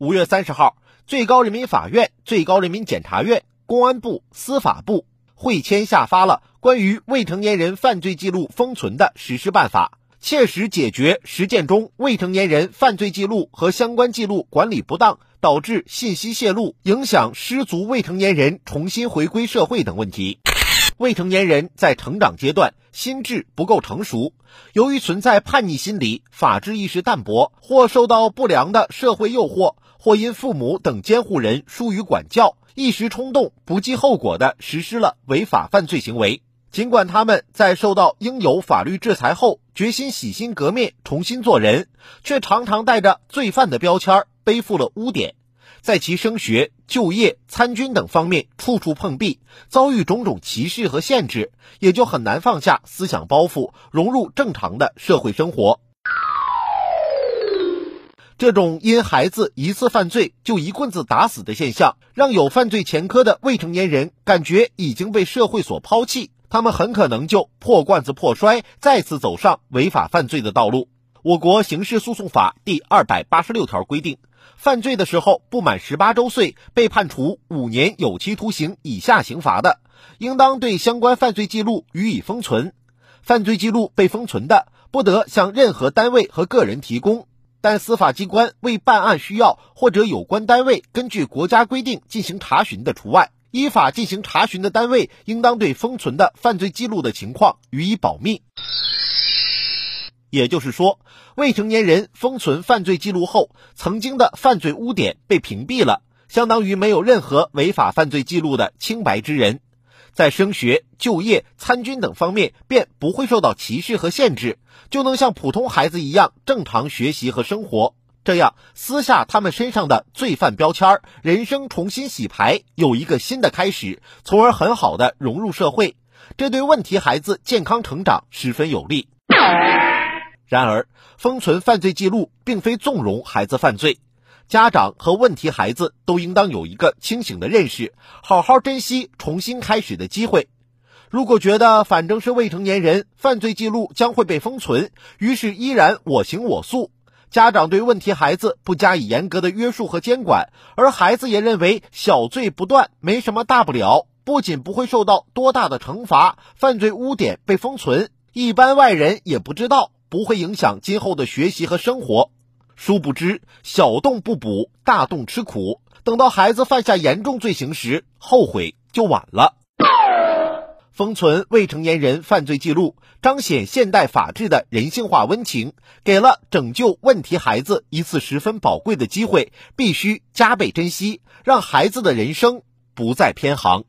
五月三十号，最高人民法院、最高人民检察院、公安部、司法部会签下发了关于未成年人犯罪记录封存的实施办法，切实解决实践中未成年人犯罪记录和相关记录管理不当，导致信息泄露，影响失足未成年人重新回归社会等问题。未成年人在成长阶段心智不够成熟，由于存在叛逆心理、法治意识淡薄，或受到不良的社会诱惑，或因父母等监护人疏于管教，一时冲动、不计后果地实施了违法犯罪行为。尽管他们在受到应有法律制裁后，决心洗心革面、重新做人，却常常带着罪犯的标签，背负了污点。在其升学、就业、参军等方面处处碰壁，遭遇种种歧视和限制，也就很难放下思想包袱，融入正常的社会生活。这种因孩子一次犯罪就一棍子打死的现象，让有犯罪前科的未成年人感觉已经被社会所抛弃，他们很可能就破罐子破摔，再次走上违法犯罪的道路。我国刑事诉讼法第二百八十六条规定。犯罪的时候不满十八周岁，被判处五年有期徒刑以下刑罚的，应当对相关犯罪记录予以封存。犯罪记录被封存的，不得向任何单位和个人提供。但司法机关为办案需要，或者有关单位根据国家规定进行查询的除外。依法进行查询的单位，应当对封存的犯罪记录的情况予以保密。也就是说，未成年人封存犯罪记录后，曾经的犯罪污点被屏蔽了，相当于没有任何违法犯罪记录的清白之人，在升学、就业、参军等方面便不会受到歧视和限制，就能像普通孩子一样正常学习和生活。这样撕下他们身上的罪犯标签，人生重新洗牌，有一个新的开始，从而很好的融入社会。这对问题孩子健康成长十分有利。然而，封存犯罪记录并非纵容孩子犯罪，家长和问题孩子都应当有一个清醒的认识，好好珍惜重新开始的机会。如果觉得反正是未成年人，犯罪记录将会被封存，于是依然我行我素，家长对问题孩子不加以严格的约束和监管，而孩子也认为小罪不断，没什么大不了，不仅不会受到多大的惩罚，犯罪污点被封存，一般外人也不知道。不会影响今后的学习和生活，殊不知小洞不补，大洞吃苦。等到孩子犯下严重罪行时，后悔就晚了。封存未成年人犯罪记录，彰显现代法治的人性化温情，给了拯救问题孩子一次十分宝贵的机会，必须加倍珍惜，让孩子的人生不再偏航。